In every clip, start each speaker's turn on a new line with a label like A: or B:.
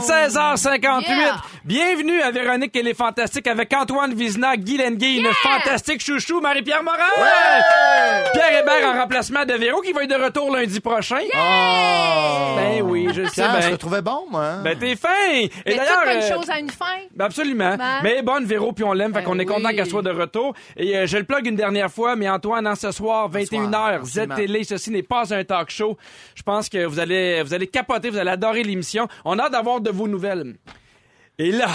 A: 16h58.
B: Yeah.
A: Bienvenue à Véronique et les Fantastiques avec Antoine Vizina, Guy Lenguet, une fantastique chouchou, Marie-Pierre Morin. Pierre Hébert en remplacement de Véro qui va être de retour lundi prochain. Ben oui, je sais
C: Pierre, je te trouvais bon, moi. hein?
A: Ben t'es fin. Et d'ailleurs,
B: bonne
A: euh,
B: chose a une fin.
A: ben absolument.
B: Ben.
A: Mais bonne Véro puis on l'aime, fait
B: Ben
A: qu'on est content qu'elle soit de retour. Et euh, je le plug une dernière fois, mais Antoine, en ce soir, 21h, Z
C: absolument.
A: Télé, ceci n'est pas un talk show. Je pense que vous allez, vous allez capoter, vous allez adorer l'émission. On a hâte d'avoir de vos nouvelles. Et là,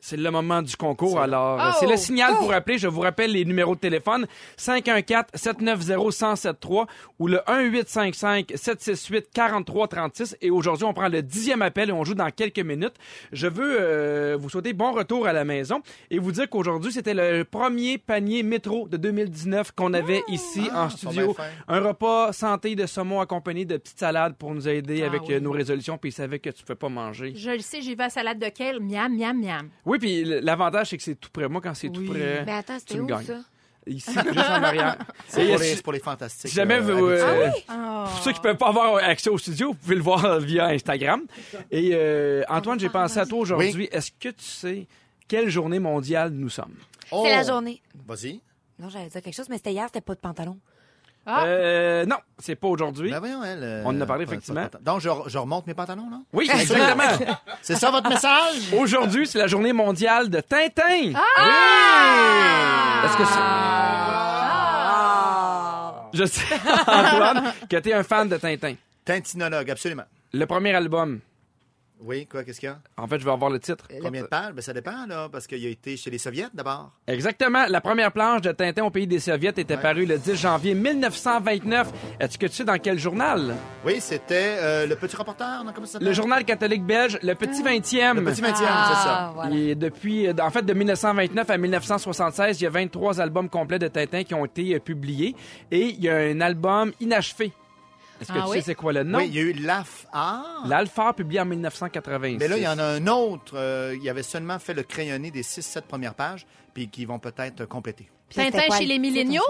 A: c'est le moment du concours. Alors,
B: Oh.
A: c'est le signal pour appeler. Je vous rappelle les numéros de téléphone 514-790-1073 ou le 1855-768-4336. Et aujourd'hui, on prend le dixième appel et on joue dans quelques minutes. Je veux euh, vous souhaiter bon retour à la maison et vous dire qu'aujourd'hui, c'était le premier panier métro de 2019 qu'on avait ici en
C: ils sont
A: studio. Un repas santé de saumon accompagné de petites salades pour nous aider
B: Ah
A: avec
B: oui.
A: euh, nos résolutions. Puis ils savaient que tu ne pouvais pas manger.
B: Je le sais, j'y vais à salade de kale. Miam, miam, miam.
A: Oui, puis l'avantage, c'est que c'est tout près. Moi, quand c'est tout près,
D: Mais attends,
A: tu
D: c'était
A: me
D: où
A: gagnes.
D: ça?
A: Ici, juste en arrière.
C: C'est pour, les- c'est pour les fantastiques.
A: si jamais
C: euh,
A: vous, euh,
C: habitués.
B: Oh.
A: Pour ceux qui peuvent pas avoir accès au studio, vous pouvez le voir via Instagram. Et euh, Antoine, j'ai pensé à toi aujourd'hui. Est-ce que tu sais quelle journée mondiale nous sommes?
C: Oh!
D: C'est la journée.
C: Vas-y.
D: Non, j'allais dire quelque chose, mais c'était hier, c'était pas de pantalon.
B: Ah.
A: Euh, non, c'est pas aujourd'hui.
C: Ben voyons, elle. euh,
A: On en a parlé,
C: pas- pas-
A: effectivement.
C: pas- Donc, je, je remonte mes pantalons, là?
A: Oui, exactement.
C: C'est ça votre message?
A: aujourd'hui, c'est la journée mondiale de Tintin.
B: Ah!
A: Est-ce que c'est... Je sais, Antoine, que tu es un fan de Tintin.
C: Tintinologue, absolument.
A: Le premier album,
C: Oui, quoi, qu'est-ce qu'il y a?
A: en fait, je vais avoir le titre.
C: Combien de pages? Ben, ça dépend, là, parce qu'il a été chez les Soviets, d'abord.
A: Exactement. La première planche de Tintin au pays des Soviets était
C: Ouais.
A: parue le 10 janvier 1929. Est-ce que tu sais dans quel journal?
C: Oui, c'était euh, le petit reporter, non? Comment ça?
A: Le journal catholique belge, le Petit 20e.
C: Le petit 20e, c'est
D: Ah,
C: ça.
D: voilà.
A: Et depuis, euh, en fait, de 1929 à 1976, il y a 23 albums complets de Tintin qui ont été euh, publiés. Et il y a un album inachevé. Est-ce que
B: Ah
A: tu
B: oui?
A: sais c'est quoi le nom?
C: Oui, il y a eu l'AF. Ah!
A: L'Alphard, publié en 1986.
C: Mais là, il y en a un autre. euh, il avait seulement fait le crayonné des 6-7 premières pages, puis qui vont peut-être compléter.
D: Puis c'était
B: Tintin chez
D: le
B: les milléniaux?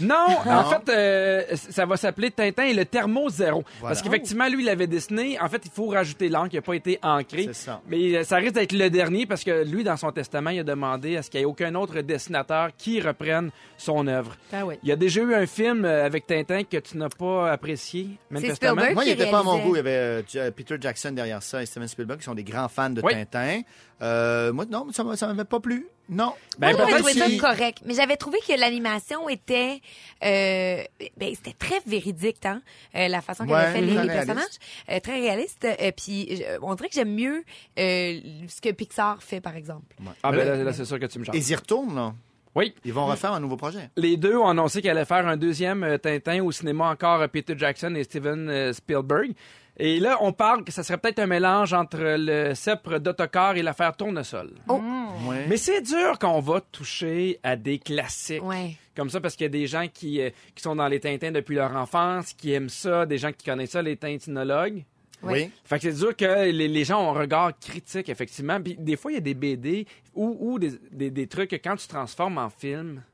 A: Non, en fait, euh, ça va s'appeler Tintin et le thermo zéro.
C: Voilà.
A: Parce qu'effectivement, lui, il l'avait dessiné. En fait, il faut rajouter l'encre qui n'a pas été ancrée.
C: C'est ça.
A: Mais euh, ça risque d'être le dernier parce que lui, dans son testament, il a demandé à ce qu'il n'y ait aucun autre dessinateur qui reprenne son œuvre.
B: Ah oui.
A: Il y a déjà eu un film euh, avec Tintin que tu n'as pas apprécié, manifestement.
D: Spielberg.
C: Moi, il n'était pas à mon goût. Il y avait euh, Peter Jackson derrière ça et Steven Spielberg qui sont des grands fans de
A: Oui.
C: Tintin. Euh, moi, non, ça ne m'avait pas plu. Non.
A: Ben,
D: Moi, j'avais trouvé ça correct. Mais j'avais trouvé que l'animation était, euh, ben, c'était très véridique, hein, euh, la façon qu'elle
C: Ouais,
D: avait fait les, personnages, Euh, très réaliste. Euh, puis on dirait que j'aime mieux euh, ce que Pixar fait, par exemple.
A: Ah, ben là, c'est sûr que tu me chantes.
C: Ils y retournent, là.
A: Oui.
C: Ils vont refaire un nouveau projet.
A: Les deux ont annoncé qu'elle allait faire un deuxième euh, Tintin au cinéma encore euh, Peter Jackson et Steven euh, Spielberg. Et là, on parle que ça serait peut-être un mélange entre le sceptre d'autocar et l'affaire Tournesol.
D: Oh.
C: Ouais.
A: Mais c'est dur qu'on va toucher à des classiques.
D: Ouais.
A: Comme ça, parce qu'il y a des gens qui, euh, qui sont dans les Tintins depuis leur enfance, qui aiment ça, des gens qui connaissent ça, les tintinologues.
C: Oui.
A: Fait que c'est dur que les, les gens ont un regard critique, effectivement. Puis des fois, il y a des BD ou, ou des, des, des trucs que quand tu transformes en film,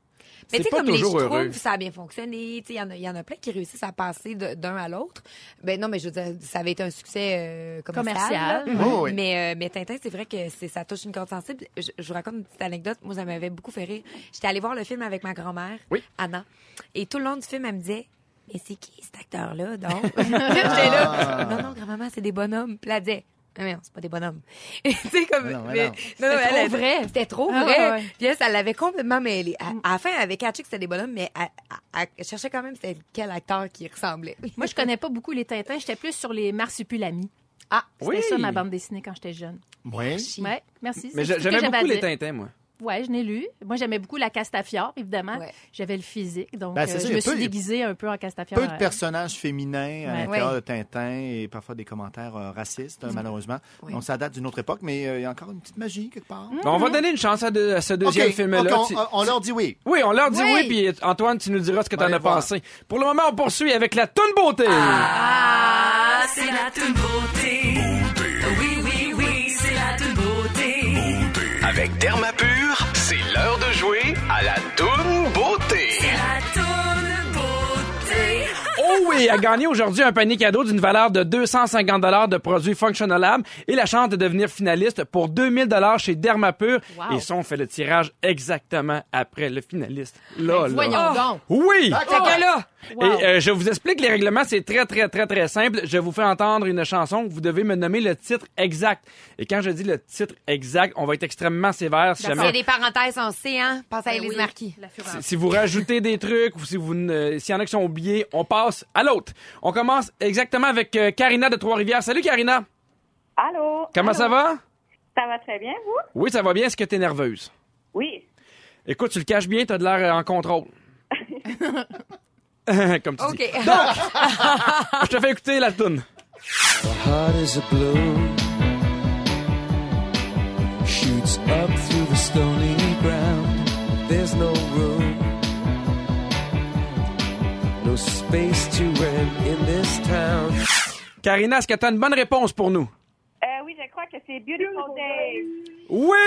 D: Mais tu sais, comme les. Schtroumpfs, ça a bien fonctionné. Tu sais, Il y, en a- y en a plein qui réussissent à passer d'un à l'autre. Ben non, mais je veux dire, ça avait été un succès euh, commercial.
C: Oui, oui.
D: Mais, euh, mais Tintin, c'est vrai que c'est, ça touche une corde sensible. Je, je vous raconte une petite anecdote. Moi, ça m'avait beaucoup fait rire. J'étais allée voir le film avec ma grand-mère,
A: Oui.
D: Anna. Et tout le long du film, elle me disait Mais c'est qui cet acteur-là, donc? J'étais là. Non, non, grand-maman, c'est des bonhommes. Puis elle disait Ah, mais non, c'est pas des bonhommes. tu sais, comme.
C: Mais non, mais non.
D: non, non,
B: C'était
D: elle-
B: trop vrai.
D: C'était trop
B: Ah,
D: vrai.
B: ouais.
D: Puis elle, ça l'avait complètement mêlé. À, à la fin, elle avait catché que c'était des bonhommes, mais elle, elle- elle cherchait quand même c'était quel acteur qui ressemblait.
B: Moi, je connais pas beaucoup les Tintins. J'étais plus sur les Marsupilami.
D: Ah,
B: C'était
A: Oui.
B: ça ma bande dessinée quand j'étais jeune.
C: Oui.
B: Ouais, merci.
A: Mais j'aimais beaucoup les. Tintins, moi.
B: Ouais, je l'ai lu. Moi, j'aimais beaucoup la Castafiore, évidemment.
D: Ouais.
B: J'avais le physique, donc
C: Ben,
B: euh, je me
C: a
B: suis
C: peu-
B: déguisée un peu en Castafiore.
C: Peu de personnages féminins à
B: Ouais.
C: l'intérieur
D: Ouais.
C: de Tintin et parfois des commentaires euh, racistes,
B: Mm.
C: hein, malheureusement.
D: Oui.
C: Donc, ça date d'une autre époque, mais euh, il y a encore une petite magie quelque part.
B: Mm.
A: Bon, on va donner une chance à, de- à ce deuxième
C: OK,
A: film-là. Tu-
C: on, on leur dit oui.
A: Oui, on leur dit oui,
D: Oui.
A: puis Antoine, tu nous diras ce que t'en
C: allez
A: as
C: voir.
A: pensé. Pour le moment, on poursuit avec la toune beauté.
E: Ah, c'est la toute beauté. Oui,
A: a gagné aujourd'hui un panier cadeau d'une valeur de 250 dollars de produits Functional Lab et la chance de devenir finaliste pour 2000 dollars chez Dermapur.
B: Wow.
A: Et ça, on fait le tirage exactement après le finaliste. Là, là.
B: Voyons donc.
A: Oui!
D: Fait que là,
B: Wow.
A: Et euh, je vous explique les règlements, c'est très très très très simple. Je vous fais entendre une chanson, vous devez me nommer le titre exact. Et quand je dis le titre exact, on va être extrêmement sévère si
D: s'il y a
A: jamais
D: des parenthèses, on sait, hein? Pense à
B: Ben oui,
D: Marquis.
B: fureur.
A: si, si vous rajoutez des trucs ou si vous s'il y en a qui sont oubliés, on passe à l'autre. On commence exactement avec euh, Karina de Trois-Rivières. Salut Karina.
F: Allô?
A: Comment ça va?
F: Ça va très bien, vous?
A: Oui, ça va bien. Est-ce que t'es nerveuse?
F: Oui.
A: Écoute, tu le caches bien, t'as de l'air euh, en contrôle. Comme tu
D: OK.
A: dis. Je te fais écouter la tune.
G: heart is a blue shoots up through the stony ground there's no room no space to rent in this town
A: Karina, est-ce que t'as une bonne réponse pour nous?
F: Euh, oui, je crois que c'est Beautiful Day.
A: Oui!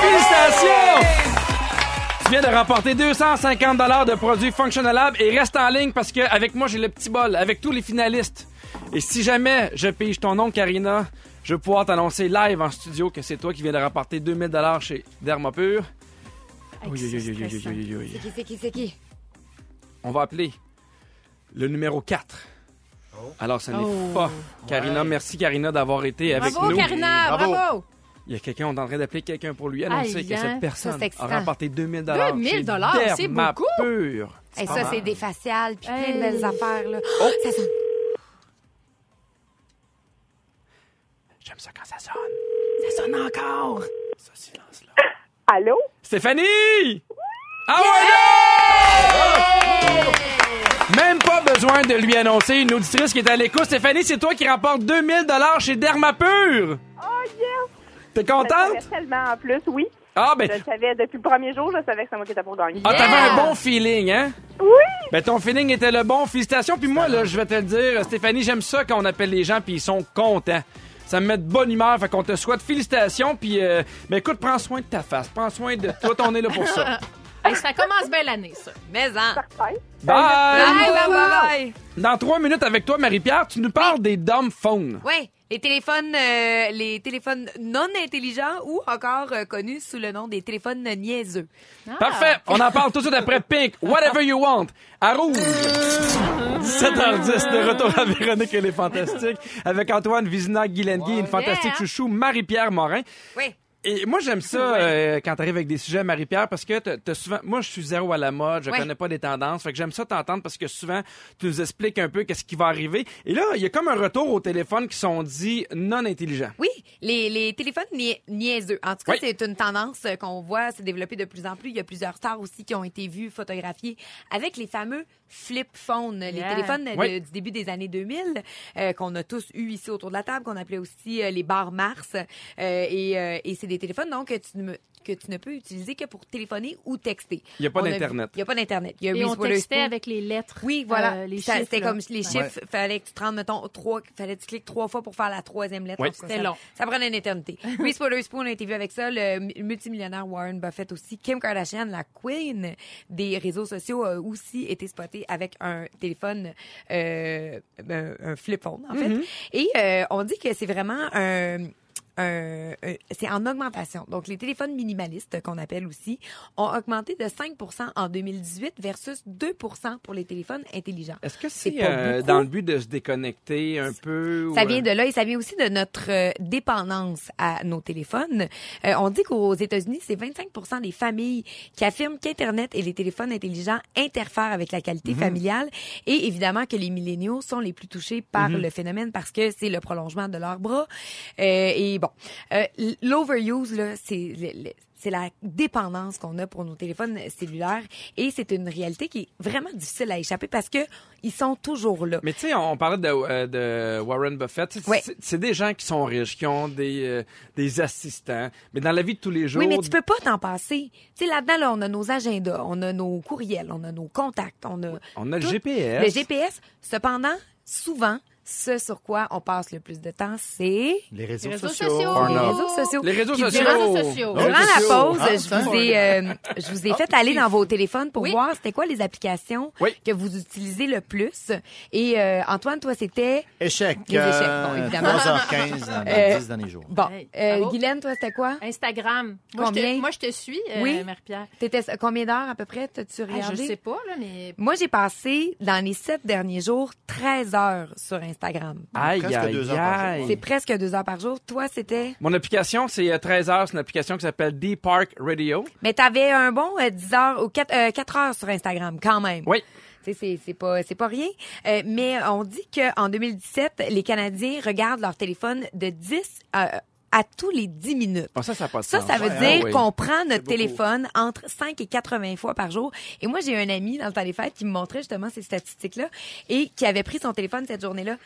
A: Félicitations! Tu viens de remporter 250 de produits Functional Lab et reste en ligne parce que avec moi j'ai le petit bol avec tous les finalistes. Et si jamais je pige ton nom Karina, je vais pouvoir t'annoncer live en studio que c'est toi qui viens de remporter 2000 chez Dermapur. Oui,
B: c'est
A: oui, oui, oui, oui, oui, oui, oui.
D: Qui c'est qui c'est qui?
A: On va appeler le numéro 4. Alors, ce n'est
B: Oh.
A: pas Karina. Merci, Karina, d'avoir été avec
B: Bravo,
A: nous.
B: Karina,
C: Bravo.
B: bravo.
A: Il y a quelqu'un, on est en train d'appeler quelqu'un pour lui annoncer
B: Aïe,
A: que
B: hein.
A: cette personne
D: Ça,
A: a remporté 2000
B: 2000
A: chez
B: c'est beaucoup.
A: Dermapur.
D: Et ça, c'est des faciales puis plein de belles affaires, là. Oh, ça sonne.
A: J'aime ça quand ça sonne. Ça sonne encore. Ce silence-là.
F: Allô?
A: Stéphanie! Ah ouais, là! Même pas besoin de lui annoncer une auditrice qui est à l'écoute. Stéphanie, c'est toi qui remporte 2000 chez Dermapur.
F: Oh, yes!
A: T'es
F: Je le
A: contente?
F: savais tellement en plus, oui.
A: Ah, ben,
F: Je le savais depuis le premier jour, je savais que c'est moi qui étais pour gagner.
A: ah, t'avais un bon feeling, hein?
F: Oui!
A: Ben, ton feeling était le bon. Félicitations. Puis moi, là, je vais te le dire, Stéphanie, j'aime ça quand on appelle les gens puis ils sont contents. Ça me met de bonne humeur. Fait qu'on te souhaite félicitations. Puis, euh, ben, écoute, prends soin de ta face. Prends soin de toi. On est là pour ça.
B: Hey, ça commence bien l'année, ça.
D: Mais en.
F: Parfait.
A: Bye!
D: Bye, bye, bye.
A: Dans trois minutes avec toi, Marie-Pierre, tu nous parles des dumb phones.
D: Oui, les téléphones, euh, les téléphones non intelligents ou encore euh, connus sous le nom des téléphones niaiseux.
B: Ah.
A: Parfait. On en parle tout de suite après Pink. Whatever you want. À rouge. 17h10 de retour à Véronique et les Fantastiques avec Antoine Vizina, Guy Lenguet, une fantastique
B: Yeah.
A: chouchou, Marie-Pierre Morin.
D: Oui.
A: Et moi, j'aime ça euh, quand t'arrives avec des sujets, Marie-Pierre, parce que t'as- t'as souvent... Moi, je suis zéro à la mode, je
D: Ouais.
A: connais pas des tendances, fait que j'aime ça t'entendre parce que souvent, tu nous expliques un peu qu'est-ce qui va arriver. Et là, il y a comme un retour aux téléphones qui sont dits non intelligents.
D: Oui, les, les téléphones nia- niaiseux. En tout cas,
A: Oui.
D: c'est une tendance euh, qu'on voit se développer de plus en plus. Il y a plusieurs stars aussi qui ont été vues, photographiées avec les fameux flip phones, les téléphones de- du début des années 2000 euh, qu'on a tous eu ici autour de la table, qu'on appelait aussi euh, les bars Mars. Euh, et euh, et c'est des téléphones donc que tu ne que tu ne peux utiliser que pour téléphoner ou texter.
A: Il y a pas d'Internet.
D: Il y a pas d'internet. Il y a
B: Et on textait avec les lettres.
D: Oui, voilà.
B: euh, les
D: Ça,
B: chiffres.
D: C'était comme les
B: Ouais.
D: chiffres, fallait que tu te rendes, mettons, trois, fallait que tu cliques trois fois pour faire la troisième lettre.
A: Oui.
B: C'était
D: ça-
B: long.
D: Ça prenait une éternité. Reese Witherspoon a été vu avec ça, le mu- multimillionnaire Warren Buffett aussi. Kim Kardashian, la queen des réseaux sociaux, a aussi été spotée avec un téléphone, euh, un, un flip phone, en fait. Et euh, on dit que c'est vraiment un un- un- c'est en augmentation. Donc, les téléphones minimalistes, qu'on appelle aussi, ont augmenté de 5% en 2018 versus 2 pour les téléphones intelligents.
A: Est-ce que
D: C'est
A: euh, dans le but de se déconnecter un peu?
D: Ça
A: ou,
D: vient
A: euh,
D: de là et ça vient aussi de notre euh, dépendance à nos téléphones. Euh, on dit qu'aux États-Unis, c'est 25% des familles qui affirment qu'Internet et les téléphones intelligents interfèrent avec la qualité
A: Mhm.
D: familiale et évidemment que les milléniaux sont les plus touchés par
A: Mhm.
D: le phénomène parce que c'est le prolongement de leurs bras. Euh, et bon, euh, l'overuse, là, c'est... la dépendance qu'on a pour nos téléphones cellulaires et c'est une réalité qui est vraiment difficile à échapper parce que ils sont toujours là.
A: Mais tu sais, on, parlait de, euh, de Warren Buffett. C'est-
D: Ouais.
A: C'est c'est des gens qui sont riches, qui ont des, euh, des assistants. Mais dans la vie de tous les jours...
D: Oui, mais tu peux pas t'en passer. Tu sais, là-dedans, là, on a nos agendas, on a nos courriels, on a nos contacts, on a...
A: On a le. GPS.
D: Le GPS, cependant, souvent, ce sur quoi on passe le plus de temps, c'est
C: Les réseaux,
B: Les réseaux
C: sociaux.
D: les réseaux sociaux.
A: Les réseaux sociaux.
B: Les réseaux sociaux.
D: Durant la pause,
C: Ah,
D: je vous ai, euh, je vous ai fait aller dans vos téléphones pour
B: Oui.
D: voir c'était quoi les applications
A: Oui.
D: que vous utilisez le plus. Et euh, Antoine, toi, c'était
C: Échec.
D: Les échecs,
C: euh,
D: bon, évidemment.
C: 3h15 dans les
D: Euh,
C: 10 derniers jours.
D: bon. Euh. Guylaine, toi, c'était quoi?
B: Instagram. Moi, je
D: Combien?
B: te, moi, je te suis, euh,
D: Oui.
B: Marie-Pierre.
D: T'étais combien d'heures à peu près? T'as-tu
B: Ah, je
D: regardé?
B: sais pas, là, mais
D: Moi, j'ai passé dans les sept derniers jours 13 heures sur Instagram.
A: Aïe,
C: Presque
A: aïe,
C: deux heures par jour.
A: aïe.
D: C'est presque deux heures par jour. Toi, c'était?
A: Mon application, c'est euh, 13 heures. C'est une application qui s'appelle Deep Park Radio.
D: Mais t'avais un bon euh, 10 heures ou 4, euh, 4 heures sur Instagram, quand même.
A: Oui.
D: Tu sais, c'est c'est pas c'est pas rien. Euh, mais on dit que en 2017, les Canadiens regardent leur téléphone de 10 à, à tous les 10 minutes.
A: Bon, ça, ça n'a pas de
D: Ça, ça veut
A: Ouais,
D: dire
A: ah oui.
D: qu'on prend notre téléphone entre 5 et 80 fois par jour. Et moi, j'ai un ami dans le temps des fêtes qui me montrait justement ces statistiques-là et qui avait pris son téléphone cette journée-là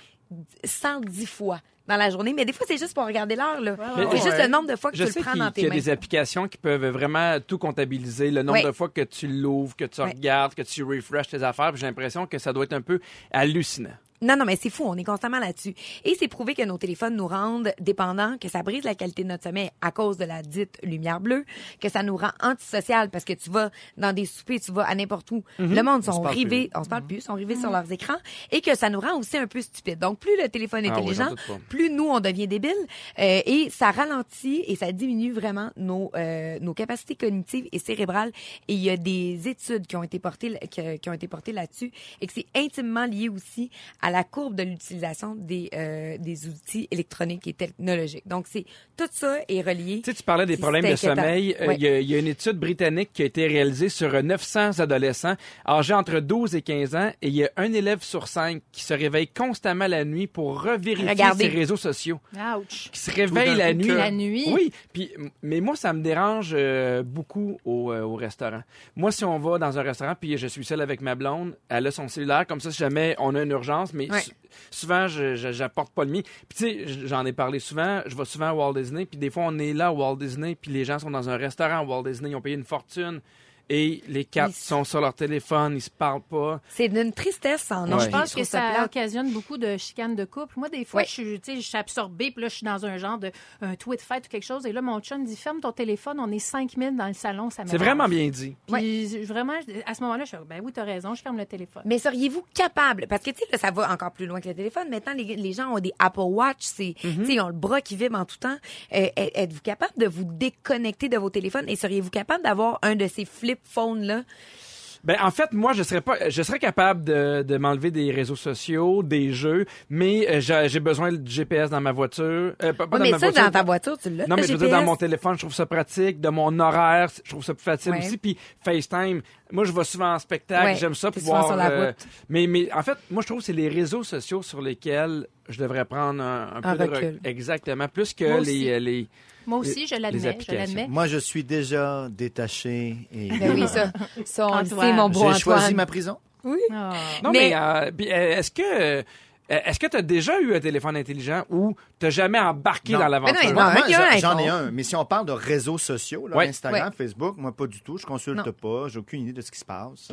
D: 110 fois dans la journée. Mais des fois, c'est juste pour regarder l'heure. là. C'est juste
C: ouais.
D: le nombre de fois que
A: Je
D: tu le prends dans tes
A: y a
D: mains.
A: des applications qui peuvent vraiment tout comptabiliser, le nombre de fois que tu l'ouvres, que tu
D: Ouais.
A: regardes, que tu refreshes tes affaires. puis J'ai l'impression que ça doit être un peu hallucinant.
D: Non, non, mais c'est fou, on est constamment là-dessus. Et c'est prouvé que nos téléphones nous rendent dépendants, que ça brise la qualité de notre sommeil à cause de la dite lumière bleue, que ça nous rend antisocial parce que tu vas dans des soupers, tu vas à n'importe où. Le monde sont rivés, on se parle plus, sont rivés sur leurs écrans et que ça nous rend aussi un peu stupides. Donc, plus le téléphone est
A: Ah
D: intelligent, plus nous, on devient débiles euh, et ça ralentit et ça diminue vraiment nos, euh, nos capacités cognitives et cérébrales. Et il y a des études qui ont été portées, qui, qui ont été portées là-dessus et que c'est intimement lié aussi à la courbe de l'utilisation des, euh, des outils électroniques et technologiques. Donc, c'est tout ça est relié.
A: Tu sais, tu parlais des problèmes de sommeil. Euh, Il
D: Ouais.
A: y, a- il y a une étude britannique qui a été réalisée sur euh, 900 adolescents âgés entre 12 et 15 ans et il y a un élève sur cinq qui se réveille constamment la nuit pour revérifier
D: Regardez.
A: ses réseaux sociaux.
B: ouch.
A: Qui se réveille la nuit.
B: La nuit.
A: Oui, puis mais moi ça me dérange euh, beaucoup au, euh, au restaurant. Moi si on va dans un restaurant puis je suis seul avec ma blonde, elle a son cellulaire comme ça si jamais on a une urgence mais
D: Ouais.
A: sou- souvent j'apporte pas le mien. Puis tu sais, j'en ai parlé souvent, je vais souvent à Walt Disney puis des fois on est là à Walt Disney puis les gens sont dans un restaurant à Walt Disney, ils ont payé une fortune et les quatre
D: Ils-
A: sont sur leur téléphone, ils se parlent pas.
D: C'est d'une tristesse en
A: Ouais.
D: nom.
B: Je pense que ça occasionne beaucoup de chicanes de couple. Moi, des fois,
D: Ouais.
B: je, suis, tu sais, je suis absorbée, puis là, je suis dans un genre de un tweet fight ou quelque chose, et là, mon chum dit ferme ton téléphone, on est 5000 dans le salon, ça
A: C'est vraiment bien dit.
B: Puis vraiment, à ce moment-là, je suis ben oui, t'as raison, je ferme le téléphone.
D: Mais seriez-vous capable, parce que tu sais, là, ça va encore plus loin que le téléphone. Maintenant, les, les gens ont des Apple Watch, c'est, tu sais, ils ont le bras qui vibre en tout temps. Euh, êtes- êtes-vous capable de vous déconnecter de vos téléphones? Et seriez-vous capable d'avoir un de ces flip phones là
A: Ben en fait moi je serais pas je serais capable de, de m'enlever des réseaux sociaux, des jeux, mais euh, j'ai besoin du GPS dans ma voiture, Euh, pas, dans
D: mais
A: ma
D: ça,
A: voiture.
D: dans ta voiture, tu l'as.
A: Non, mais je veux dire, dans mon téléphone, je trouve ça pratique. De mon horaire, je trouve ça plus facile
D: Ouais.
A: aussi. Puis FaceTime, moi, je vais souvent en spectacle.
D: Ouais,
A: J'aime ça pouvoir...
D: sur la
A: euh,
D: route.
A: mais, mais en fait, moi, je trouve que c'est les réseaux sociaux sur lesquels je devrais prendre un, un
D: Un
A: peu de
D: recul.
A: rec- Exactement. Plus que
B: Moi
A: les...
B: aussi.
A: euh, les...
B: Moi aussi, je
A: les
B: l'admets, je
A: applications.
B: l'admets.
C: Moi, je suis déjà détaché et
D: Ben oui, ça, sait, mon beau
C: j'ai choisi ma prison.
B: Ah.
A: Non, mais,
D: Mais-
A: euh, euh, est-ce que... Est-ce que tu as déjà eu un téléphone intelligent ou t'as jamais embarqué
C: Non.
A: dans l'aventure?
D: non,
C: j'en- ai un. Mais si on parle de réseaux sociaux, là. Instagram, Facebook, moi, pas du tout. Je consulte
D: Non.
C: pas. J'ai aucune idée de ce qui se passe.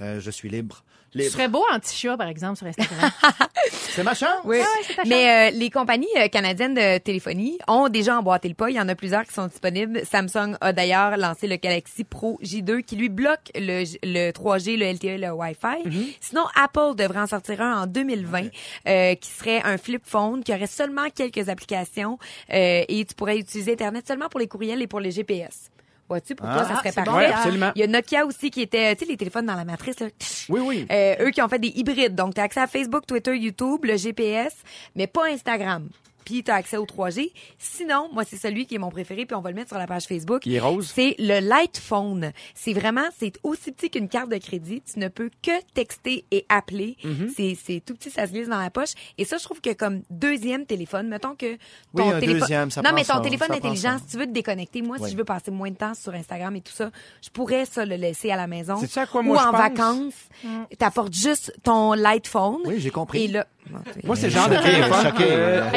C: Euh, je suis libre.
B: Tu
C: Libre.
B: serais beau anti-chat, par exemple, sur Instagram.
C: C'est ma chance.
D: Oui.
B: ta
D: Mais euh, les compagnies euh, canadiennes de téléphonie ont déjà emboîté le pas. Il y en a plusieurs qui sont disponibles. Samsung a d'ailleurs lancé le Galaxy Pro J2 qui lui bloque le, le 3G, le LTE, le Wi-Fi. Sinon, Apple devrait en sortir un en 2020 euh, qui serait un flip phone qui aurait seulement quelques applications euh, et tu pourrais utiliser Internet seulement pour les courriels et pour les GPS. Vois-tu, pour
C: Ah,
D: toi, ça serait
B: bon,
D: parfait.
A: Absolument.
D: Il y a Nokia aussi qui était, tu sais, les téléphones dans la matrice, là.
A: Oui, oui.
D: Euh, eux qui ont fait des hybrides. Donc, tu as accès à Facebook, Twitter, YouTube, le GPS, mais pas Instagram. Puis, tu as accès au 3G. Sinon, moi, c'est celui qui est mon préféré, puis on va le mettre sur la page Facebook.
A: Qui est rose?
D: C'est le Light Phone. C'est vraiment, c'est aussi petit qu'une carte de crédit. Tu ne peux que texter et appeler.
A: Mm-hmm.
D: C'est, c'est tout petit, ça se glisse dans la poche. Et ça, je trouve que comme deuxième téléphone, mettons que ton
C: Oui, un
D: téléphone...
C: deuxième, ça
D: non, mais ton
C: ça,
D: téléphone
C: ça
D: intelligent,
C: ça.
D: si tu veux te déconnecter, moi,
C: Oui.
D: si je veux passer moins de temps sur Instagram et tout ça, je pourrais ça le laisser à la maison.
A: Sais-tu à quoi
D: Ou
A: moi je
D: en
A: pense?
D: vacances, t'apportes juste ton light phone.
C: Oui, j'ai compris.
D: Et là,
A: Moi, c'est le genre de téléphone que-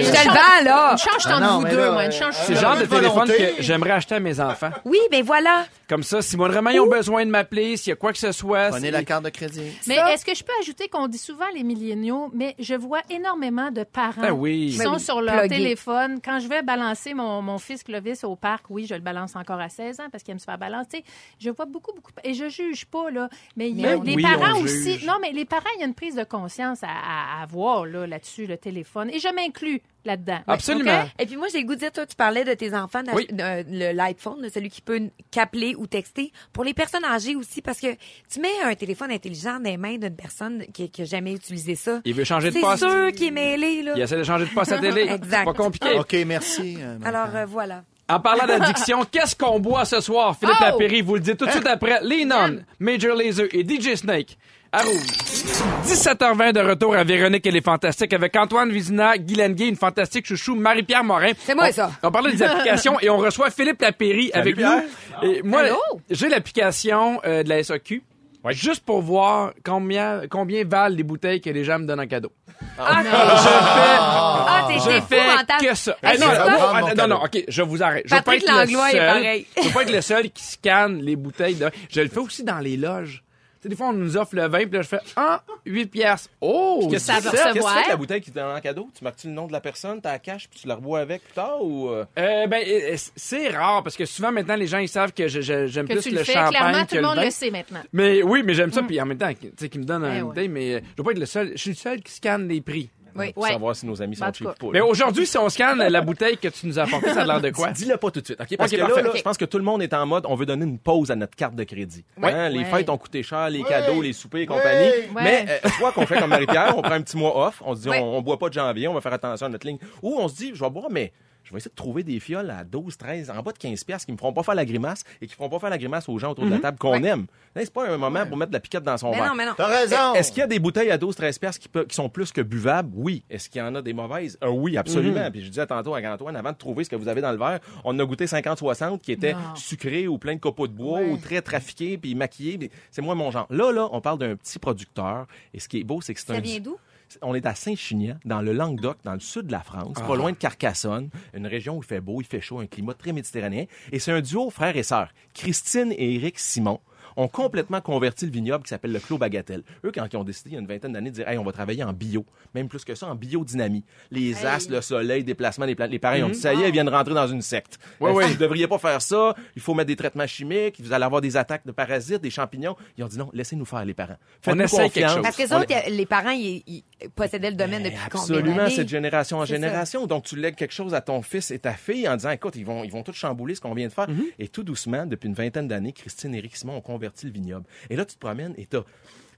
D: je te
B: Choqué,
D: vend, là.
B: Une change
C: Ah
B: entre
C: non,
B: vous
C: mais
B: deux,
C: là,
B: moi. Une
C: euh,
B: change
A: C'est le genre de téléphone que j'aimerais acheter à mes enfants.
D: Oui, ben voilà.
A: Comme ça, si moi vraiment ils ont besoin de m'appeler, s'il y a quoi que ce soit.
C: Prenez la carte de crédit.
B: Mais est-ce que je peux ajouter qu'on dit souvent les milléniaux, mais je vois énormément de parents
A: Ah oui.
B: qui
A: Ben
B: sont sur leur téléphone. Quand je vais balancer mon, mon fils Clovis au parc, oui, je le balance encore à 16 ans parce qu'il aime se faire balancer. Je vois beaucoup, beaucoup. Et je juge pas, là. Mais il y a
A: Mais
B: les parents aussi. Non, mais les parents, il y a une prise de conscience à, à- là, là-dessus, le téléphone. Et je m'inclus là-dedans.
A: Absolument.
D: Et puis moi, j'ai le goût de dire, toi, tu parlais de tes enfants,
A: Oui.
D: euh, le l'iPhone, celui qui peut qu'appeler ou texter. Pour les personnes âgées aussi, parce que tu mets un téléphone intelligent dans les mains d'une personne qui n'a jamais utilisé ça.
A: Il veut changer de
D: C'est
A: poste.
D: sûr qu'il est mêlé, là.
A: Il essaie de changer de poste à télé.
D: Exact.
A: C'est pas compliqué.
C: OK, merci. euh,
D: Alors, euh, voilà.
A: En parlant d'addiction, qu'est-ce qu'on boit ce soir? Philippe
B: Oh!
A: Lapéry vous le dit tout de suite après. Lennon, Major Lazer et DJ Snake. À rouge. 17h20 de retour à Véronique et les Fantastiques avec Antoine Vizina, Guy Lenguet, une fantastique chouchou, Marie-Pierre Morin.
D: C'est moi,
A: On-
D: ça.
A: On parlait des applications et on reçoit Philippe Lapéry avec
H: Pierre.
A: nous. Et moi, j'ai l'application euh, de la SAQ. Juste pour voir combien, combien valent les bouteilles que les gens me donnent en cadeau.
D: Ah, t'es
A: Je fais
D: épouvantable.
A: que ça.
D: Hey,
A: Eh non, non, non, non, non, ok, je vous arrête. Je veux pas être le seul. Je veux pas être le seul qui scanne les bouteilles de. Je le fais aussi dans les loges. Sais, des fois, on nous offre le vin, puis là, je fais ah, 8 piastres. Oh,
H: Qu'est-ce
B: Ça
H: que
B: veut
H: tu fais? Qu'est-ce que tu fais
B: recevoir.
H: la bouteille qui te donne en cadeau? Tu marques-tu le nom de la personne, tu la caches, puis tu la rebois avec plus tard ou... euh?
A: Euh, ben, euh, c'est rare parce que souvent maintenant les gens ils savent que j'aime plus
B: tu
A: le,
B: le fais,
A: champagne
B: clairement,
A: que
B: tout le monde
A: vin.
B: le sait maintenant.
A: Mais oui, mais j'aime ça puis en même temps, tu sais, qui me donne
B: Eh
A: un
B: ouais.
A: bouteille, mais euh, je dois pas être le seul. Je suis le seul qui scanne les prix.
D: Oui.
H: Pour
B: Ouais.
H: savoir si nos amis sont cheap ou pas.
A: Mais aujourd'hui, si on scanne la bouteille que tu nous as apportée, ça a l'air de quoi?
H: Dis-le pas tout de suite, OK? Parce que là, je pense que tout le monde est en mode, on veut donner une pause à notre carte de crédit. Hein, Les
B: Ouais.
H: fêtes ont coûté cher, les cadeaux, les soupers et compagnie.
B: Ouais.
H: Mais euh, soit qu'on fait comme Marie-Pierre, on prend un petit mois off, on se dit,
D: Ouais.
H: on, on boit pas de janvier, on va faire attention à notre ligne. Ou on se dit, je vais boire, mais je vais essayer de trouver des fioles à 12, 13, en bas de 15 piastres qui me feront pas faire la grimace et qui feront pas faire la grimace aux gens autour de la table qu'on aime. Là, C'est pas un moment pour mettre de la piquette dans son
D: Mais
H: verre.
D: non, mais non.
C: T'as raison.
H: Est-ce qu'il y a des bouteilles à 12, 13 piastres qui, sont plus que buvables? Oui. Est-ce qu'il y en a des mauvaises? Un oui, absolument. Puis je disais tantôt à Antoine, avant de trouver ce que vous avez dans le verre, on a goûté 50-60 qui étaient
B: Non.
H: sucrés ou plein de copeaux de bois ou très trafiqués puis maquillés. Puis C'est moi mon genre. Là, là, on parle d'un petit producteur. Et ce qui est beau, c'est que c'est
D: Ça
H: un...
D: vient d'où?
H: On est à Saint-Chinian, dans le Languedoc, dans le sud de la France,
A: Ah.
H: pas loin de Carcassonne, une région où il fait beau, il fait chaud, un climat très méditerranéen. Et c'est un duo frère et sœur, Christine et Éric Simon ont complètement converti le vignoble qui s'appelle le Clos Bagatelle. Eux, quand ils ont décidé il y a une vingtaine d'années de dire, hey, on va travailler en bio, même plus que ça, en biodynamie. Les astres, le soleil, déplacement des plantes, les parents, ils ont dit, ça y est, ils viennent rentrer dans une secte. Euh,
A: ouais.
H: Vous ne devriez pas faire ça, il faut mettre des traitements chimiques, vous allez avoir des attaques de parasites, des champignons. Ils ont dit non, laissez-nous faire les parents. Faites-nous
A: essaie quelque chose.
D: Parce que ça,
H: On
D: autres, les parents, ils, ils possédaient le domaine depuis combien
H: Absolument, c'est de génération en
D: C'est ça.
H: génération. Donc, tu lègues quelque chose à ton fils et ta fille en disant, écoute, ils vont, ils vont tout chambouler ce qu'on vient de faire.
A: Mhm.
H: Et tout doucement, depuis une vingtaine d'années, Christine et Eric Simon ont converti le vignoble. Et là, tu te promènes et t'as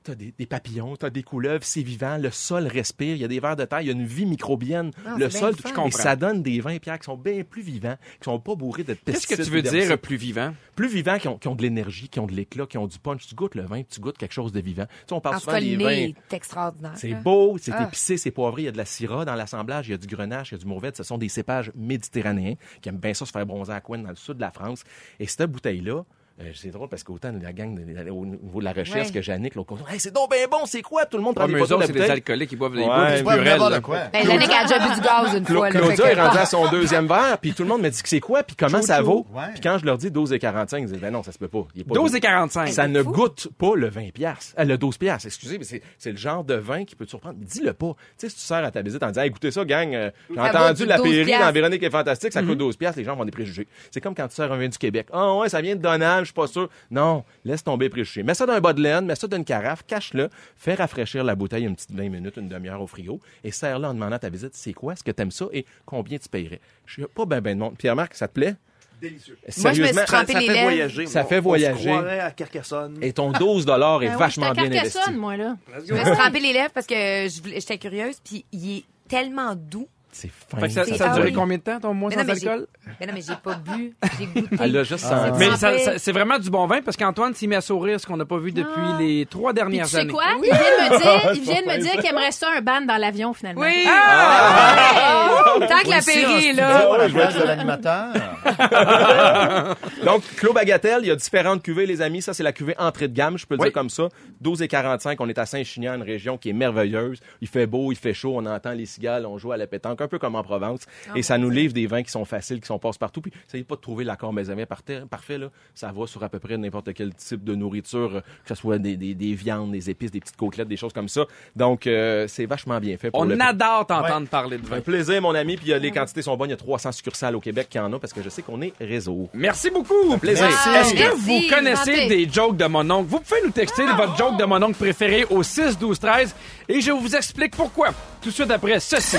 H: T'as des, des papillons, t'as des couleuvres, c'est vivant, le sol respire, il y a des vers de terre, il y a une vie microbienne.
D: Ah,
H: le
D: c'est
H: sol, et
D: fun.
H: ça donne des vins, Pierre, qui sont bien plus vivants, qui sont pas bourrés de
A: Qu'est-ce
H: pesticides.
A: que tu veux dire plus vivant
H: Plus vivants, qui ont, qui ont de l'énergie, qui ont de l'éclat, qui ont du punch. Tu goûtes le vin, tu goûtes quelque chose de vivant. Tu sais, on parle
D: En
H: souvent
D: cas,
H: des vins
D: est extraordinaire.
H: c'est
D: là.
H: beau, c'est
D: Ah.
H: épicé, c'est poivré, il y a de la syrah dans l'assemblage, il y a du grenache, il y a du mourvèdre. Ce sont des cépages méditerranéens qui aiment bien ça se faire bronzer à Coin dans le sud de la France. Et cette bouteille-là, euh, c'est drôle parce qu'autant de la gang, de- au niveau de la recherche
D: Ouais.
H: que Jannick, l'autre côté, hey, c'est donc bien bon, c'est quoi? Tout le monde prend
A: Ouais,
H: des photos de
A: c'est des alcooliques, ils boivent des
H: Ouais,
A: là.
C: quoi.
D: Ben, Yannick a déjà bu du gaz une
H: Cla-
D: fois.
H: Claudia est
D: que-
H: rendue à son deuxième verre, puis tout le monde me dit que c'est quoi, puis comment ça vaut?
C: Ouais.
H: Puis quand je leur dis 12 et 45, ils disent, ben non, ça se peut pas. Il est pas
A: 12
H: doux.
A: et 45.
H: Ça ne
D: fou.
H: goûte pas le 20 piastres. Euh, le 12 piastres, excusez, mais c'est, c'est le genre de vin qui peut te surprendre. Mais dis-le pas. Tu sais, si tu sers à ta visite en disant, écoutez ça, gang, euh, j'ai entendu
D: du
H: la
D: 12
H: péri dans. Véronique est fantastique, ça coûte 12 piastres, les gens vont des préjugés. C'est comme quand tu sers un vin du Québec. Ah ouais, ça vient de Donald, je suis pas sûr. Non, laisse tomber les préjugés. Mets ça dans un bas de laine, mets ça dans une carafe, cache-le, fais rafraîchir la bouteille une petite 20 minutes, une demi-heure au frigo, et serre-le en demandant à ta visite, c'est quoi, est-ce que t'aimes ça, et combien tu paierais? Je suis pas ben ben de monde. Pierre-Marc, ça te plaît? Délicieux.
D: Moi, je me suis
I: Ça,
D: les
I: fait
D: lèvres.
I: voyager.
H: Ça
I: On-
H: fait
I: on se
H: voyager.
I: croirait à Carcassonne.
H: Et ton 12 dollars est
B: Ben oui,
H: vachement
B: à
H: bien investi.
B: Carcassonne, moi, là.
D: Je me suis trempé les lèvres parce que je voulais- j'étais curieuse, puis il est tellement doux.
H: C'est fin.
A: Fait que ça, a
D: ah
A: duré
D: oui.
A: combien de temps, ton mois sans
D: non,
A: alcool?
D: Mais non, mais j'ai pas bu. J'ai goûté.
H: Elle l'a juste
D: Ah.
H: senti.
A: Mais
D: Ça
A: ça- c'est vraiment du bon vin parce qu'Antoine s'est mis à sourire, ce qu'on n'a pas vu depuis
B: Ah.
A: les trois
B: Puis tu
A: dernières
B: sais
A: années.
B: quoi? Il vient de me dire, il vient de me dire qu'il aimerait ça un ban dans l'avion, finalement.
D: Oui!
A: Ah!
D: Ouais! Tant que la péri est là.
C: à la place de l'animateur.
H: Donc, Clos Bagatelle, il y a différentes cuvées, les amis. Ça, c'est la cuvée entrée de gamme, je peux le
A: Oui.
H: dire comme ça. 12 et 45, on est à Saint-Chinian, une région qui est merveilleuse. Il fait beau, il fait chaud, on entend les cigales, on joue à la pétanque. Un un peu comme en Provence.
D: Ah,
H: et ça nous livre des vins qui sont faciles, qui sont passe partout. Puis, essayez pas de trouver l'accord maisonnier parfait, parfait, là. Ça va sur à peu près n'importe quel type de nourriture, euh, que ce soit des, des, des viandes, des épices, des petites côtelettes, des choses comme ça. Donc, euh, c'est vachement bien fait. Pour
A: On
H: le
A: adore t'entendre parler de vin.
H: un plaisir, mon ami. Puis euh, les quantités sont bonnes. Il y a 300 succursales au Québec qui en ont parce que je sais qu'on est réseau.
A: Merci beaucoup.
H: plaisir.
A: Est-ce que
D: Merci,
A: vous connaissez des jokes de mon oncle? Vous pouvez nous texter votre joke de mon oncle préféré au 6 12 13 et je vous explique pourquoi. Tout de suite après ceci.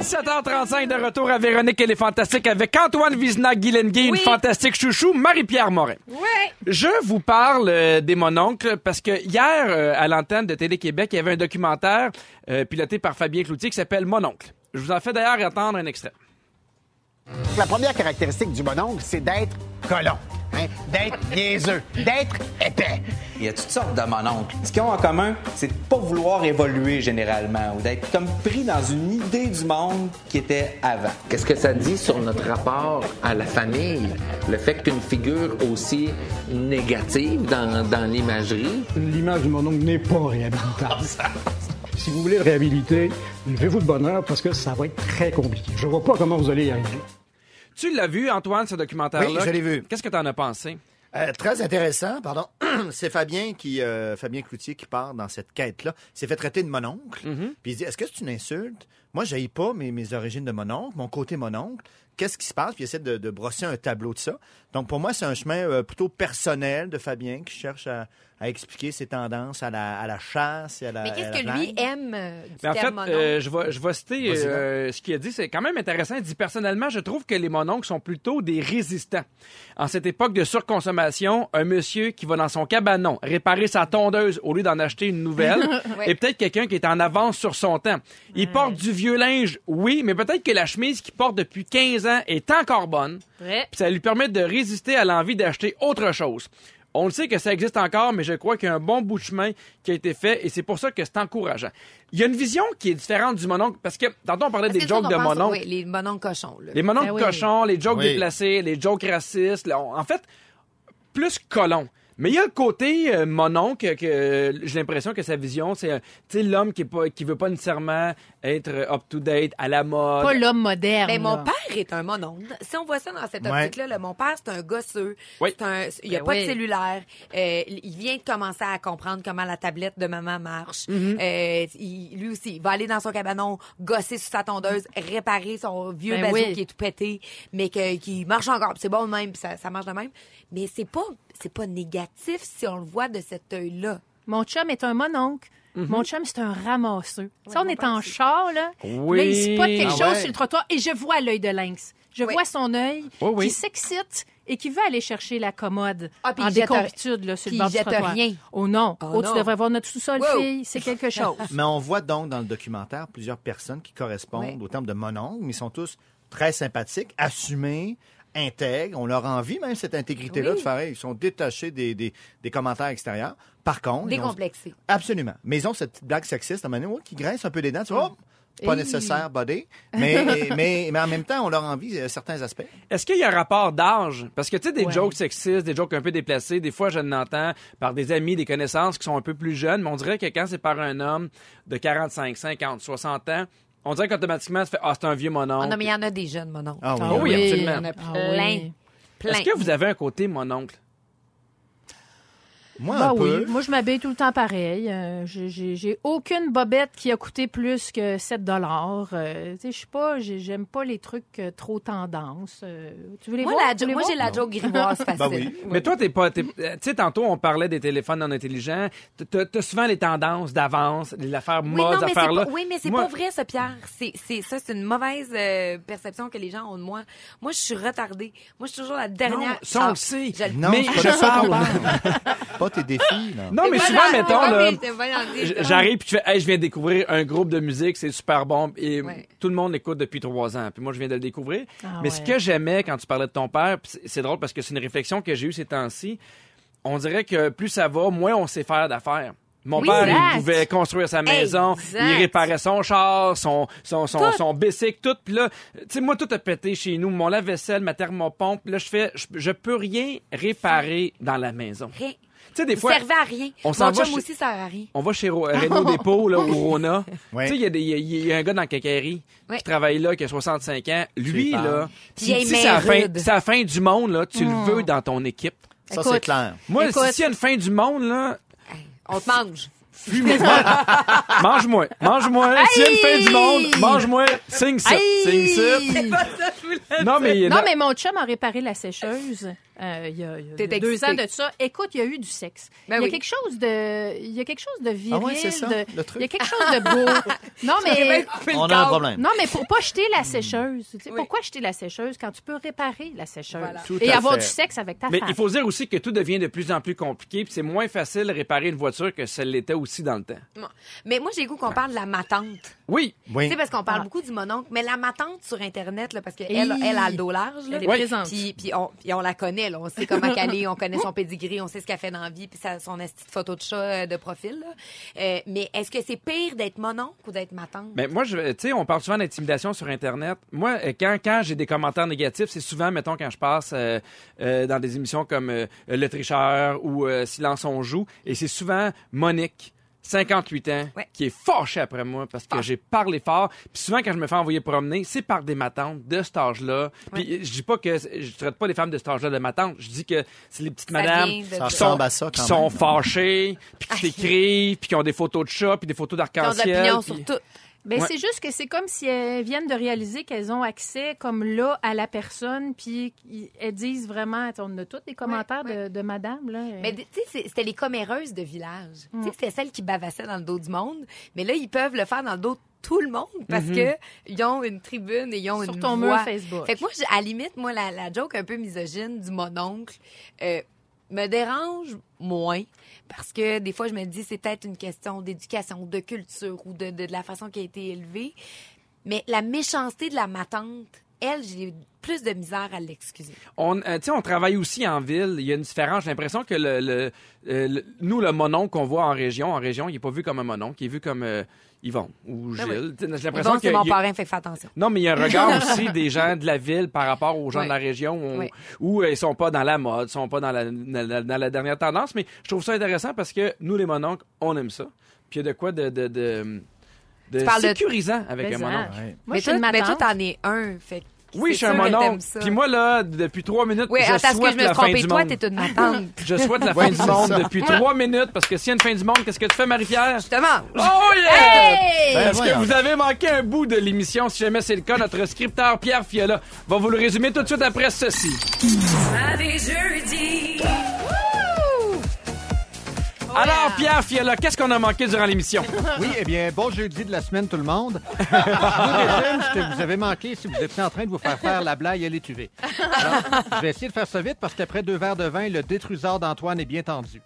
A: 7h35 de retour à Véronique et les Fantastiques avec Antoine Vizina, Guylaine Gay, une
D: Oui.
A: fantastique chouchou, Marie-Pierre Morin.
D: Ouais.
A: Je vous parle euh, des mononcles parce que hier, euh, à l'antenne de Télé-Québec, il y avait un documentaire euh, piloté par Fabien Cloutier qui s'appelle Mononcle. Je vous en fais d'ailleurs attendre un extrait.
I: La première caractéristique du mononcle, c'est d'être colon, hein, d'être niaiseux, d'être épais.
J: Il y a toutes sortes de mononcles. Ce qu'ils ont en commun, c'est de pas vouloir évoluer généralement ou d'être comme pris dans une idée du monde qui était avant.
K: Qu'est-ce que ça dit sur notre rapport à la famille? Le fait qu'une figure aussi négative dans, dans l'imagerie?
L: L'image du mononcle n'est pas réhabilitable. si vous voulez le réhabiliter, levez-vous de bonheur parce que ça va être très compliqué. Je vois pas comment vous allez y arriver.
A: Tu l'as vu, Antoine, ce documentaire-là?
C: Oui, je l'ai vu.
A: Qu'est-ce que tu en as pensé?
C: Euh, très intéressant, pardon. c'est Fabien qui, euh, Fabien Cloutier qui part dans cette quête-là. Il s'est fait traiter de mononcle. Puis il dit, est-ce que c'est une insulte? Moi, je pas mes, mes origines de mononcle, mon côté mononcle. Qu'est-ce qui se passe? Puis il essaie de, de brosser un tableau de ça. Donc, pour moi, c'est un chemin euh, plutôt personnel de Fabien qui cherche à, à expliquer ses tendances à la, à la chasse et à la
D: Mais qu'est-ce que lui aime euh, du
A: en fait,
D: terme
A: euh, je, vais, je vais citer euh, ce qu'il a dit. C'est quand même intéressant. Il dit personnellement, je trouve que les mononcles sont plutôt des résistants. En cette époque de surconsommation, un monsieur qui va dans son cabanon réparer sa tondeuse au lieu d'en acheter une nouvelle
D: Ouais.
A: est peut-être quelqu'un qui est en avance sur son temps. Il porte du vieux linge, oui, mais peut-être que la chemise qu'il porte depuis 15 ans est encore bonne. Ça lui permet de résister à l'envie d'acheter autre chose. On le sait que ça existe encore, mais je crois qu'il y a un bon bout de chemin qui a été fait et c'est pour ça que c'est encourageant. Il y a une vision qui est différente du mononcle parce que tantôt on parlait
D: Parce
A: des jokes de
D: pense-
A: mononcle.
D: Oui, les mononcles cochons. Là.
A: Les mononcles
B: Ben oui.
A: cochons, les jokes
C: Oui.
A: déplacés, les jokes racistes. là, on- en fait, plus colons. Mais il y a le côté euh, mononcle que euh, j'ai l'impression que sa vision, c'est euh, l'homme qui est pas qui veut pas nécessairement être euh, up to date, à la mode.
B: Pas l'homme moderne.
D: Ben, mon
B: là.
D: père est un mononcle. Si on voit ça dans cette
C: Ouais.
D: optique-là, là, mon père, c'est un gosseux.
A: Oui.
D: C'est un, il n'y a
B: Ben
D: pas
B: oui.
D: de cellulaire. Euh, il vient de commencer à comprendre comment la tablette de maman marche.
B: Mm-hmm.
D: Euh, il- lui aussi, il va aller dans son cabanon, gosser sur sa tondeuse, réparer son vieux
B: Ben
D: bazou
B: oui.
D: qui est tout pété, mais que- qui marche encore. C'est bon de même, ça, ça marche de même. Mais c'est pas, c'est pas négatif si on le voit de cet œil-là.
B: Mon chum est un mononcle.
A: Mhm.
B: Mon chum, c'est un ramasseux. Ça, on est en char, là.
A: Oui.
B: Là, il spot quelque
A: Ah
B: chose
C: ouais.
B: sur le trottoir et je vois l'œil de lynx. Je
D: Oui.
B: vois son œil
A: Oui, oui.
B: qui s'excite et qui veut aller chercher la commode
D: Ah, puis
B: en décompitude là, sur le bord
D: il
B: du trottoir.
D: rien.
B: Oh non.
D: Oh
B: Oh, tu
D: non.
B: devrais voir notre sous-sol,
D: Wow.
B: fille. C'est quelque chose.
C: Mais on voit donc dans le documentaire plusieurs personnes qui correspondent au terme de mononcle, mais ils sont tous très sympathiques, assumés, intègres. On leur envie même cette intégrité-là
D: Oui.
C: de faire. Ils sont détachés des, des, des commentaires extérieurs. Par contre, ils ont-
D: Décomplexé.
C: absolument. Mais ils ont cette blague sexiste à un moment qui grince un peu des dents. Tu vois, oh, pas
B: Hey.
C: nécessaire, buddy. Mais, mais, mais en même temps, on leur envie euh, certains aspects.
A: Est-ce qu'il y a un rapport d'âge? Parce que, tu sais, des
B: Ouais.
A: jokes sexistes, des jokes un peu déplacés, des fois, je l'entends par des amis, des connaissances qui sont un peu plus jeunes, mais on dirait que quand c'est par un homme de 45, 50, 60 ans, on dirait qu'automatiquement, ça fait « Ah, c'est un vieux
D: Oh,
A: mononcle.
D: non, mais il y en a des jeunes mononcles.
C: Ah oui,
A: Ah oui, absolument.
D: Il y en a
B: Ah
D: plein.
A: Est-ce que vous avez un côté mononcle?
C: Moi,
B: Bah
C: un
B: oui,
C: peu.
B: moi je m'habille tout le temps pareil. Euh, j'ai- j'ai j'ai aucune bobette qui a coûté plus que 7 dollars. Euh, tu sais, je suis pas, j'ai- j'aime pas les trucs euh, trop tendance. Euh, tu veux les
D: Moi,
B: voir?
D: la moi j'ai la joke grivoise facile.
C: Ben oui.
A: Mais toi, t'es pas. t'es- Tu sais, tantôt, on parlait des téléphones non intelligents. T'as souvent les tendances d'avance, les affaires
D: Oui,
A: mode,
D: non, mais c'est
A: affaires-là.
D: pas, oui, mais c'est
A: Moi-
D: pas vrai, ça, Pierre. C'est, c'est, ça, c'est une mauvaise euh, perception que les gens ont de moi. Moi, je suis retardée. Moi, je suis toujours la
A: Non,
D: dernière.
A: ça, on
D: Ah,
A: le sait.
D: je le-
C: Non,
A: Mais je parle.
C: pas tes défis, là.
A: Non, mais souvent, mettons, là, j'arrive puis tu fais, hey, je viens de découvrir un groupe de musique, c'est super bon. Et
D: Ouais.
A: tout le monde l'écoute depuis trois ans. Puis moi, je viens de le découvrir.
B: Ah
A: mais
B: ouais.
A: ce que j'aimais quand tu parlais de ton père, c'est- drôle parce que c'est une réflexion que j'ai eue ces temps-ci. On dirait que plus ça va, moins on sait faire d'affaires. Mon
D: Oui,
A: père,
B: exact.
A: il pouvait construire sa maison,
D: Exact.
A: il réparait son char, son son son,
D: Tout.
A: son bicycle, tout. Puis là, tu sais, moi, tout a pété chez nous. Mon lave-vaisselle, ma thermopompe. Là, je fais, je, je peux rien réparer dans la maison.
D: Rien.
A: Tu sais, des fois.
D: servez à rien.
A: on
D: Mon
A: va
D: chum
A: chez-
D: aussi sert à rien.
A: On va chez Ro- Renault Dépôt, là, ou Rona.
C: Ouais.
A: Tu sais, il y, a des- il y a- il y a un gars dans la quincaillerie
D: Ouais.
A: qui travaille là, qui a 65 ans. Lui,
C: parles.
A: là,
D: Puis
A: si,
D: il est
A: si c'est la, fin,
D: rude.
A: c'est la fin du monde, là, tu le veux dans ton équipe.
C: Ça,
B: Écoute.
C: c'est clair.
A: Moi,
B: Écoute.
A: si s'il y a une fin du monde, là,
D: On te mange.
A: mange-moi. Mange-moi. S'il y a une fin du monde, mange-moi. Signe ça. Signe ça. Non, mais,
B: Non, mais mon chum a réparé la sécheuse euh, il y a, il y a
D: T'es
B: deux ans de ça. Écoute, il y a eu du sexe.
D: Ben
B: il y a
D: oui.
B: quelque chose de, il y a quelque chose de viril.
C: Ah ouais, c'est ça,
B: de-
C: le truc.
B: Il y a quelque chose de beau. non, mais
C: On a un problème.
B: non, mais pour pas jeter la sécheuse. Tu sais,
D: Oui.
B: Pourquoi jeter la sécheuse quand tu peux réparer la sécheuse?
D: Voilà.
B: Et avoir
C: fait.
B: du sexe avec ta
A: mais
B: femme?
A: il faut dire aussi que tout devient de plus en plus compliqué, puis c'est moins facile de réparer une voiture que ça l'était aussi dans le temps.
D: Mais moi, j'ai le goût qu'on parle de la matante.
A: Oui.
C: Oui.
D: Tu sais, parce qu'on parle
B: Ah.
D: beaucoup du mononcle, mais la matante sur Internet, là, parce qu'elle elle, elle a le dos large. Là.
B: Elle est présente.
D: Puis, puis, on, puis on la connaît, On sait comment qu'elle est, on connaît son pedigree, on sait ce qu'elle fait dans la vie, puis son esti de photo de chat euh, de profil. Euh, mais est-ce que c'est pire d'être mononcle ou d'être matante?
A: Mais moi, tu sais, on parle souvent d'intimidation sur Internet. Moi, euh, quand, quand j'ai des commentaires négatifs, c'est souvent, mettons, quand je passe dans des émissions comme Le Tricheur ou Silence on joue, et c'est souvent Monique. 58 ans,
D: Ouais.
A: qui est fâchée après moi parce que j'ai parlé fort. Puis souvent, quand je me fais envoyer promener, c'est par des matantes de cet âge-là. Puis je dis pas que je traite pas les femmes de cet âge-là de matantes. Je dis que c'est les petites
D: Ça
A: madames
C: Ça
A: qui sont,
C: à ça,
A: qui
C: quand
A: sont
C: même.
A: fâchées, puis qui t'écrivent, puis qui ont des photos de chats, puis des photos
D: Ils ont de
A: d'arc-en-ciel.
D: l'opinion
A: puis-
D: sur tout.
B: Ben,
A: Ouais.
B: c'est juste que c'est comme si elles viennent de réaliser qu'elles ont accès comme là à la personne, puis elles disent vraiment, on a tous des commentaires
D: Ouais,
B: De, de madame, là.
D: Mais tu sais, c'était les comméreuses de village. Tu sais, c'était celles qui bavassaient dans le dos du monde. Mais là, ils peuvent le faire dans le dos de tout le monde parce que ils ont une tribune et ils ont
B: Sur
D: une
B: ton
D: voix.
B: mur Facebook.
D: Fait que moi, j'ai- à la limite, moi, la, la joke un peu misogyne du mononcle euh, me dérange moins parce que des fois, je me dis c'est peut-être une question d'éducation, de culture ou de, de, de la façon qui a été élevée. Mais la méchanceté de la matante, elle, j'ai plus de misère à l'excuser.
A: On, euh, on travaille aussi en ville. Il y a une différence. J'ai l'impression que le, euh, nous, le mononcle qu'on voit en région, en région, il n'est pas vu comme un mononcle, il est vu comme euh, Yvon ou
D: Ben
A: Gilles. Sais, J'ai l'impression
D: Yvon,
A: que
D: c'est mon parrain, fait que fais attention.
A: Non, mais il y a un regard aussi des gens de la ville par rapport aux gens de la région où,
D: Ouais.
A: où, euh, ils sont pas dans la mode, sont pas dans la, dans la- dans la dernière tendance. Mais je trouve ça intéressant parce que nous, les mononcles, on aime ça. Puis il y a de quoi de, de, de, de
D: Tu parles de-
A: sécurisant avec
B: Mais
A: un mononcle.
C: Ouais.
B: Moi,
D: mais toi, mais toi,
B: matante.
D: t'en es un. Fait que
A: Oui, je suis un mononcle. Puis moi, là, depuis trois minutes,
D: Oui,
A: je
D: attends, est-ce que
A: souhaite
D: je me
A: la fin du
D: Toi,
A: monde.
D: t'es une.
A: Je souhaite la fin du monde depuis trois minutes parce que s'il y a une fin du monde, qu'est-ce que tu fais, Marie-Pierre?
D: Justement.
A: Oh yeah!
C: Ben,
A: Est-ce que vous avez manqué un bout de l'émission? Si jamais c'est le cas, notre scripteur Pierre Fiola va vous le résumer tout de suite après ceci.
E: Jeudi.
A: Alors, Pierre Fiola, qu'est-ce qu'on a manqué durant l'émission?
L: Oui, eh bien, bon jeudi de la semaine, tout le monde. Je vous résume ce que vous avez manqué si vous étiez en train de vous faire faire la blague et l'étuvée. Alors, je vais essayer de faire ça vite parce qu'après deux verres de vin, le détruiseur d'Antoine est bien tendu.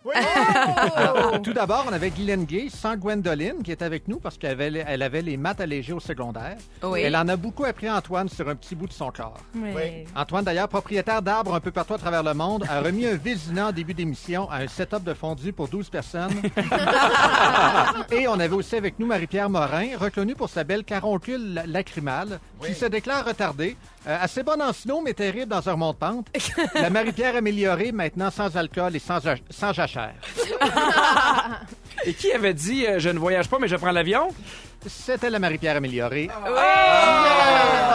L: Alors, tout d'abord, on avait Guylaine Gay, sans Gwendoline, qui est avec nous parce qu'elle avait, elle avait les maths allégées au secondaire.
D: Oui.
L: Elle en a beaucoup appris à Antoine sur un petit bout de son corps.
B: Oui.
L: Antoine, d'ailleurs, propriétaire d'arbres un peu partout à travers le monde, a remis un vésinant en début d'émission à un setup de fondu pour 12 personnes. Et on avait aussi avec nous Marie-Pierre Morin, reconnue pour sa belle caroncule la- lacrymale, qui se déclare retardée. Euh, assez bonne en snow, mais terrible dans un remont de pente. La Marie-Pierre améliorée, maintenant sans alcool et sans, ja- sans jachère.
A: Et qui avait dit euh, je ne voyage pas, mais je prends l'avion?
L: C'était la Marie-Pierre améliorée.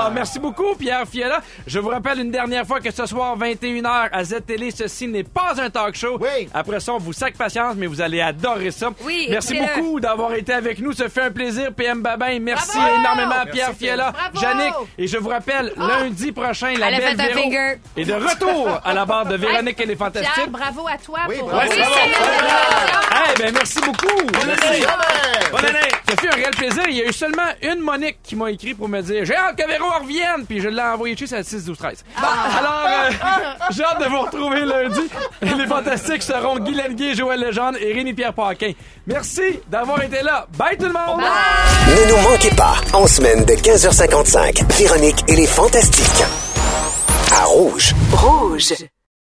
A: Ah, merci beaucoup, Pierre Fiola. Je vous rappelle une dernière fois que ce soir, 21h, à Z-Télé, ceci n'est pas un talk show.
C: Oui.
A: Après ça, on vous sac patience, mais vous allez adorer ça.
D: Oui,
A: Merci
D: écoutez-le.
A: beaucoup d'avoir été avec nous. Ça fait un plaisir, PM Babin. Merci
D: Bravo!
A: énormément, Pierre Fiola,
B: Bravo!
A: Jannick. Et je vous rappelle, lundi prochain, la
D: Elle
A: belle Véro
D: finger.
A: est de retour à la barre de Véronique et les
B: Pierre,
A: Fantastiques.
B: bravo à toi
C: Oui,
B: pour
C: bravo.
B: Oui,
A: Eh ben, merci beaucoup. Merci.
C: Jamais!
A: Bonne année! Ça fait un réel plaisir. Il y a eu seulement une Monique qui m'a écrit pour me dire J'ai hâte que Véro revienne. Puis je l'ai envoyé chez à 6, 12, 13. Alors, euh, j'ai hâte de vous retrouver lundi. Les fantastiques seront Guy Lenguet, Joël Legendre et Rémi-Pierre Paquin. Merci d'avoir été là. Bye tout le monde!
M: Ne nous manquez pas, en semaine de 15h55, Véronique et les Fantastiques. À Rouge.
E: Rouge.